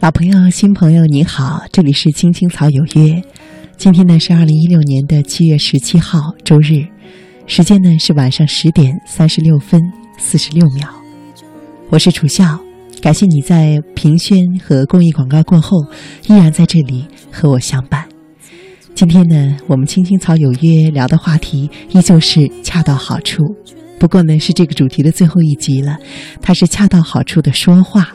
老朋友、新朋友，你好，这里是青青草有约。今天呢是二零一六年的七月十七号，周日，时间呢是晚上十点三十六分四十六秒。我是楚笑，感谢你在评宣和公益广告过后，依然在这里和我相伴。今天呢，我们青青草有约聊的话题依旧是恰到好处，不过呢是这个主题的最后一集了，它是恰到好处的说话。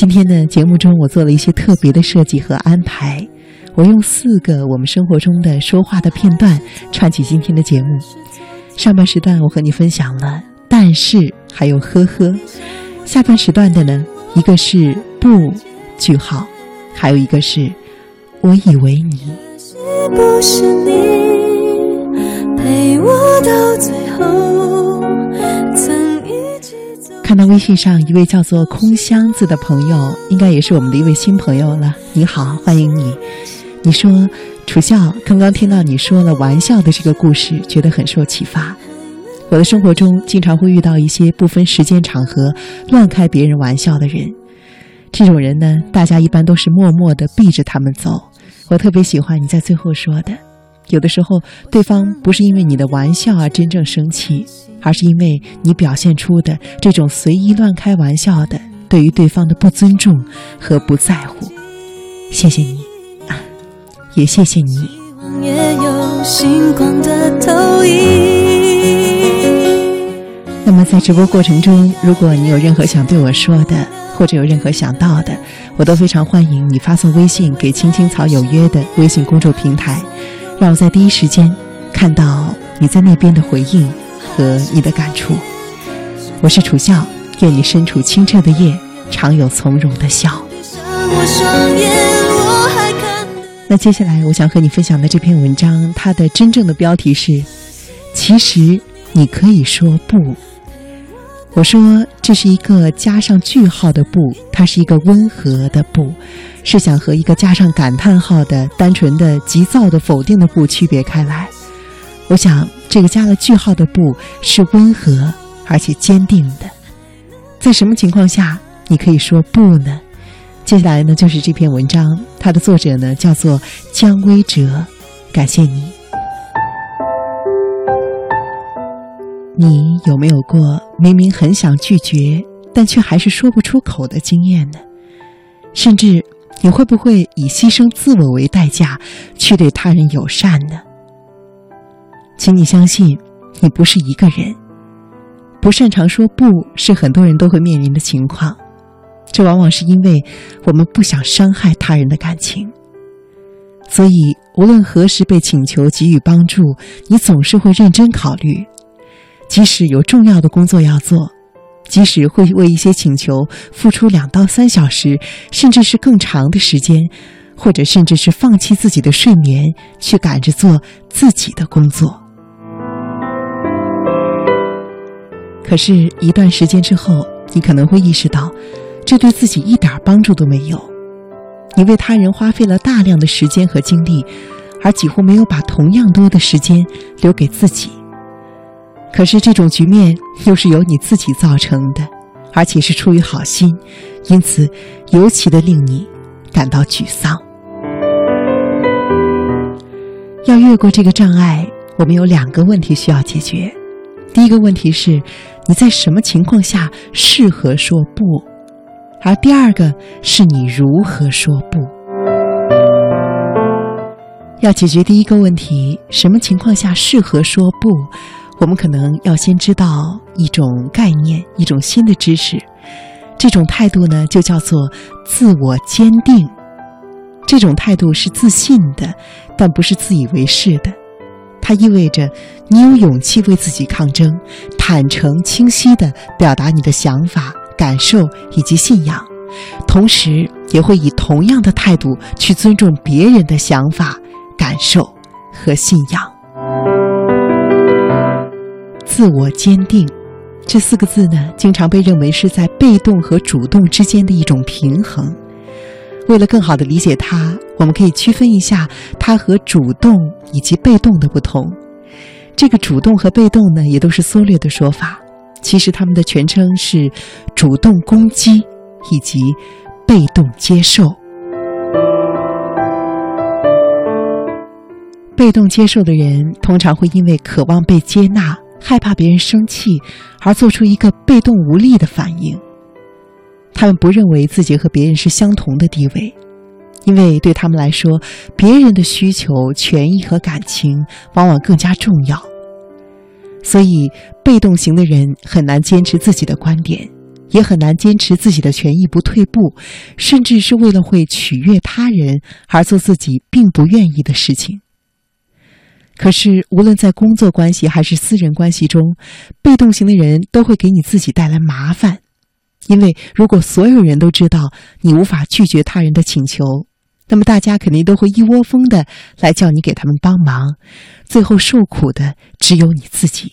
今天呢，节目中我做了一些特别的设计和安排，我用四个我们生活中的说话的片段串起今天的节目。上半时段我和你分享了，但是还有呵呵。下半时段的呢，一个是不句号，还有一个是我以为你。是不是你陪我到最后，在。微信上一位叫做空箱子的朋友，应该也是我们的一位新朋友了。你好，欢迎你。你说楚笑，刚刚听到你说了玩笑的这个故事，觉得很受启发。我的生活中经常会遇到一些不分时间场合乱开别人玩笑的人，这种人呢，大家一般都是默默的避着他们走。我特别喜欢你在最后说的，有的时候对方不是因为你的玩笑而真正生气，而是因为你表现出的这种随意乱开玩笑的对于对方的不尊重和不在乎。谢谢你，啊，也谢谢你。那么在直播过程中，如果你有任何想对我说的，或者有任何想到的，我都非常欢迎你发送微信给“青青草有约”的微信公众平台，让我在第一时间看到你在那边的回应和你的感触。我是楚笑，愿你身处清澈的夜，常有从容的笑。那接下来我想和你分享的这篇文章，它的真正的标题是：其实你可以说不。我说这是一个加上句号的“不”，它是一个温和的“不”，是想和一个加上感叹号的单纯的急躁的否定的“不”区别开来。我想这个加了句号的“不”是温和而且坚定的。在什么情况下你可以说不呢？接下来呢就是这篇文章，它的作者呢叫做姜微哲，感谢你。你有没有过明明很想拒绝，但却还是说不出口的经验呢？甚至你会不会以牺牲自我为代价去对他人友善呢？请你相信，你不是一个人。不擅长说不是很多人都会面临的情况，这往往是因为我们不想伤害他人的感情。所以，无论何时被请求给予帮助，你总是会认真考虑。即使有重要的工作要做，即使会为一些请求付出两到三小时，甚至是更长的时间，或者甚至是放弃自己的睡眠去赶着做自己的工作。可是，一段时间之后，你可能会意识到，这对自己一点帮助都没有。你为他人花费了大量的时间和精力，而几乎没有把同样多的时间留给自己。可是这种局面又是由你自己造成的，而且是出于好心，因此尤其的令你感到沮丧。要越过这个障碍，我们有两个问题需要解决。第一个问题是，你在什么情况下适合说不？而第二个是你如何说不？要解决第一个问题，什么情况下适合说不？我们可能要先知道一种概念，一种新的知识。这种态度呢，就叫做自我坚定。这种态度是自信的，但不是自以为是的。它意味着你有勇气为自己抗争，坦诚、清晰地表达你的想法、感受以及信仰，同时也会以同样的态度去尊重别人的想法、感受和信仰。自我坚定，这四个字呢，经常被认为是在被动和主动之间的一种平衡。为了更好的理解它，我们可以区分一下它和主动以及被动的不同。这个主动和被动呢，也都是缩略的说法。其实他们的全称是主动攻击以及被动接受。被动接受的人，通常会因为渴望被接纳、害怕别人生气，而做出一个被动无力的反应。他们不认为自己和别人是相同的地位，因为对他们来说，别人的需求、权益和感情往往更加重要。所以，被动型的人很难坚持自己的观点，也很难坚持自己的权益不退步，甚至是为了会取悦他人而做自己并不愿意的事情。可是，无论在工作关系还是私人关系中，被动型的人都会给你自己带来麻烦。因为如果所有人都知道你无法拒绝他人的请求，那么大家肯定都会一窝蜂的来叫你给他们帮忙，最后受苦的只有你自己。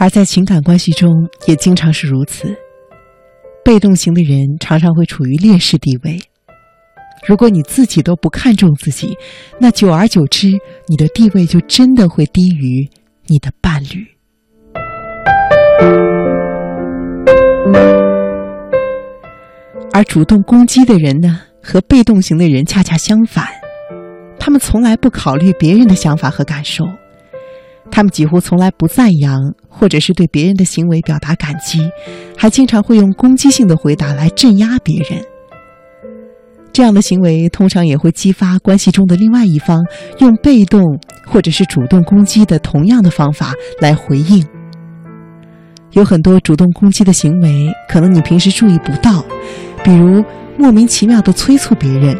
而在情感关系中，也经常是如此。被动型的人常常会处于劣势地位。如果你自己都不看重自己，那久而久之，你的地位就真的会低于你的伴侣。而主动攻击的人呢，和被动型的人恰恰相反，他们从来不考虑别人的想法和感受。他们几乎从来不赞扬，或者是对别人的行为表达感激，还经常会用攻击性的回答来镇压别人。这样的行为通常也会激发关系中的另外一方用被动或者是主动攻击的同样的方法来回应。有很多主动攻击的行为，可能你平时注意不到，比如莫名其妙的催促别人，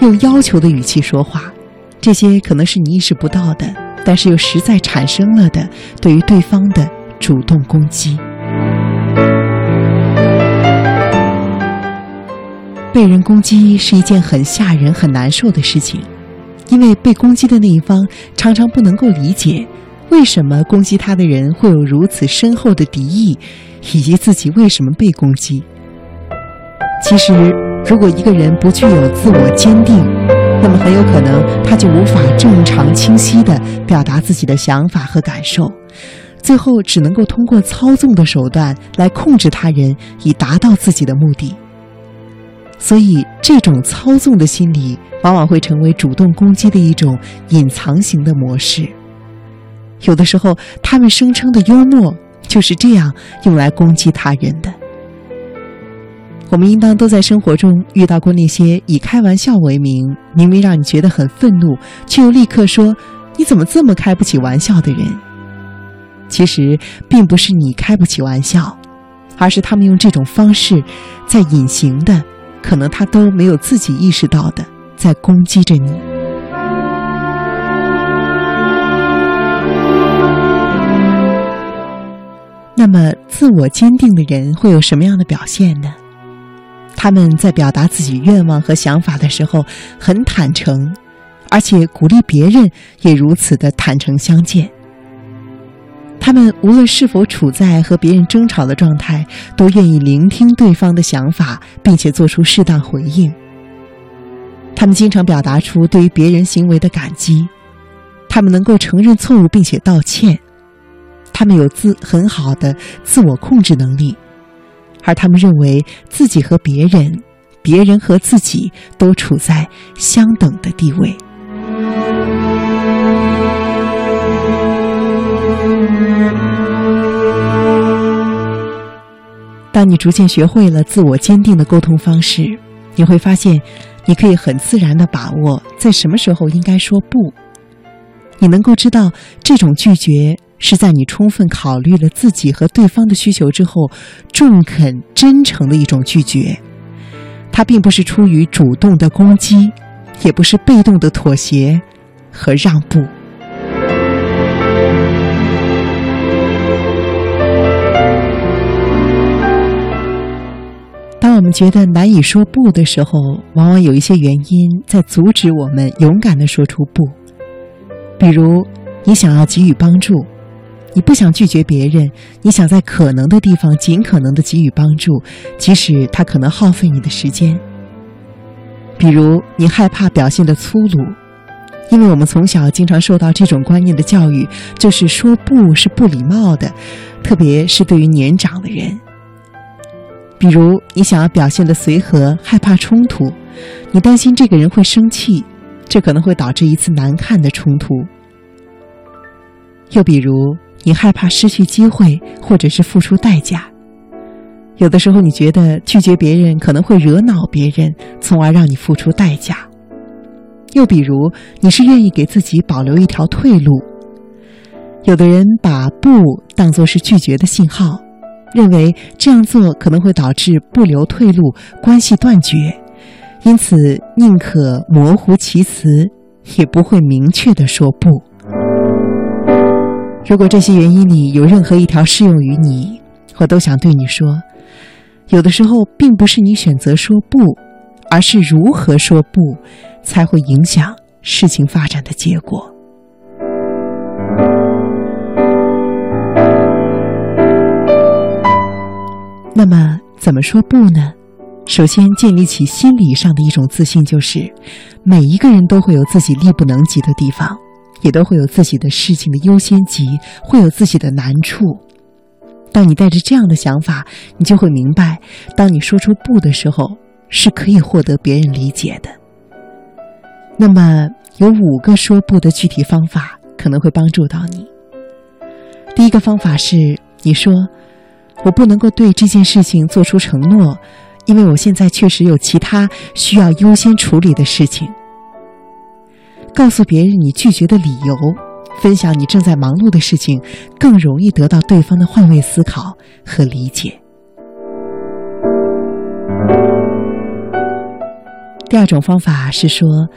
用要求的语气说话，这些可能是你意识不到的。但是又实在产生了的对于对方的主动攻击，被人攻击是一件很吓人、很难受的事情，因为被攻击的那一方常常不能够理解为什么攻击他的人会有如此深厚的敌意，以及自己为什么被攻击。其实，如果一个人不具有自我坚定，那么很有可能，他就无法正常、清晰地表达自己的想法和感受，最后只能够通过操纵的手段来控制他人，以达到自己的目的。所以，这种操纵的心理往往会成为主动攻击的一种隐藏型的模式。有的时候，他们声称的幽默就是这样用来攻击他人的。我们应当都在生活中遇到过那些以开玩笑为名，明明让你觉得很愤怒，却又立刻说“你怎么这么开不起玩笑”的人。其实并不是你开不起玩笑，而是他们用这种方式，在隐形的，可能他都没有自己意识到的，在攻击着你。那么，自我坚定的人会有什么样的表现呢？他们在表达自己愿望和想法的时候很坦诚，而且鼓励别人也如此的坦诚相见。他们无论是否处在和别人争吵的状态，都愿意聆听对方的想法，并且做出适当回应。他们经常表达出对于别人行为的感激，他们能够承认错误并且道歉，他们有自很好的自我控制能力。而他们认为自己和别人，别人和自己都处在相等的地位。当你逐渐学会了自我坚定的沟通方式，你会发现，你可以很自然的把握在什么时候应该说不。你能够知道这种拒绝。是在你充分考虑了自己和对方的需求之后，中肯、真诚的一种拒绝。它并不是出于主动的攻击，也不是被动的妥协和让步。当我们觉得难以说不的时候，往往有一些原因在阻止我们勇敢的说出不。比如，你想要给予帮助。你不想拒绝别人，你想在可能的地方尽可能的给予帮助，即使他可能耗费你的时间。比如，你害怕表现的粗鲁，因为我们从小经常受到这种观念的教育，就是说不是不礼貌的，特别是对于年长的人。比如，你想要表现的随和，害怕冲突，你担心这个人会生气，这可能会导致一次难看的冲突。又比如，你害怕失去机会，或者是付出代价。有的时候，你觉得拒绝别人可能会惹恼别人，从而让你付出代价。又比如，你是愿意给自己保留一条退路。有的人把“不”当作是拒绝的信号。认为这样做可能会导致不留退路，关系断绝，因此宁可模糊其词，也不会明确的说不。如果这些原因里有任何一条适用于你，我都想对你说：有的时候并不是你选择说不，而是如何说不，才会影响事情发展的结果。那么怎么说不呢？首先建立起心理上的一种自信，就是每一个人都会有自己力不能及的地方，也都会有自己的事情的优先级，会有自己的难处。当你带着这样的想法，你就会明白，当你说出不的时候，是可以获得别人理解的。那么有五个说不的具体方法可能会帮助到你。第一个方法是你说。我不能够对这件事情做出承诺，因为我现在确实有其他需要优先处理的事情。告诉别人你拒绝的理由，分享你正在忙碌的事情，更容易得到对方的换位思考和理解。第二种方法是说，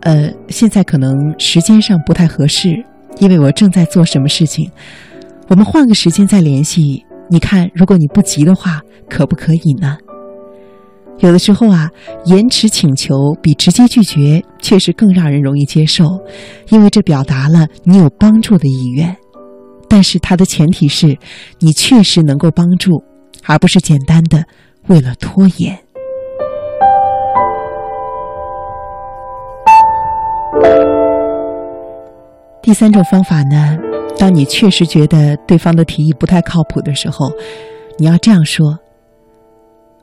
呃，现在可能时间上不太合适，因为我正在做什么事情，我们换个时间再联系。你看，如果你不急的话，可不可以呢？有的时候啊，延迟请求比直接拒绝确实更让人容易接受，因为这表达了你有帮助的意愿。但是它的前提是你确实能够帮助，而不是简单的为了拖延。第三种方法呢？当你确实觉得对方的提议不太靠谱的时候，你要这样说：“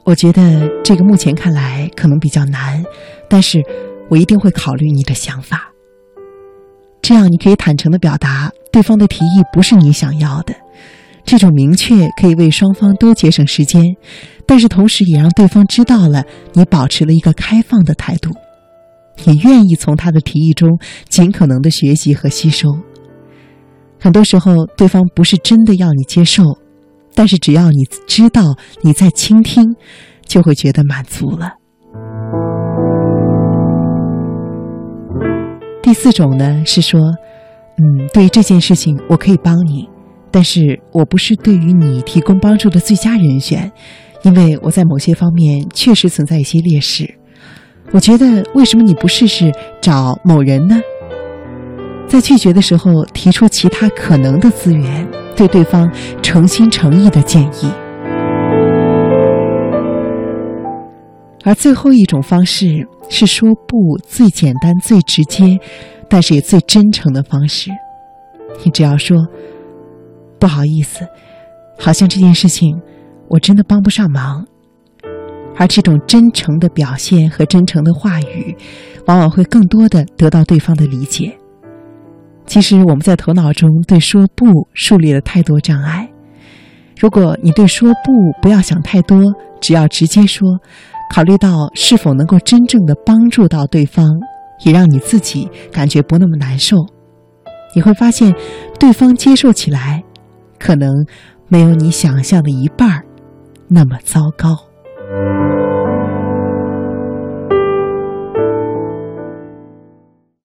我觉得这个目前看来可能比较难，但是我一定会考虑你的想法。”这样你可以坦诚的表达对方的提议不是你想要的。这种明确可以为双方都节省时间，但是同时也让对方知道了你保持了一个开放的态度，也愿意从他的提议中尽可能的学习和吸收。很多时候，对方不是真的要你接受，但是只要你知道你在倾听，就会觉得满足了。第四种呢是说，嗯，对于这件事情我可以帮你，但是我不是对于你提供帮助的最佳人选，因为我在某些方面确实存在一些劣势。我觉得，为什么你不试试找某人呢？在拒绝的时候，提出其他可能的资源，对对方诚心诚意的建议。而最后一种方式是说不，最简单、最直接，但是也最真诚的方式。你只要说不好意思，好像这件事情我真的帮不上忙。而这种真诚的表现和真诚的话语，往往会更多的得到对方的理解。其实我们在头脑中对说不树立了太多障碍。如果你对说不不要想太多，只要直接说，考虑到是否能够真正的帮助到对方，也让你自己感觉不那么难受，你会发现对方接受起来，可能没有你想象的一半儿那么糟糕。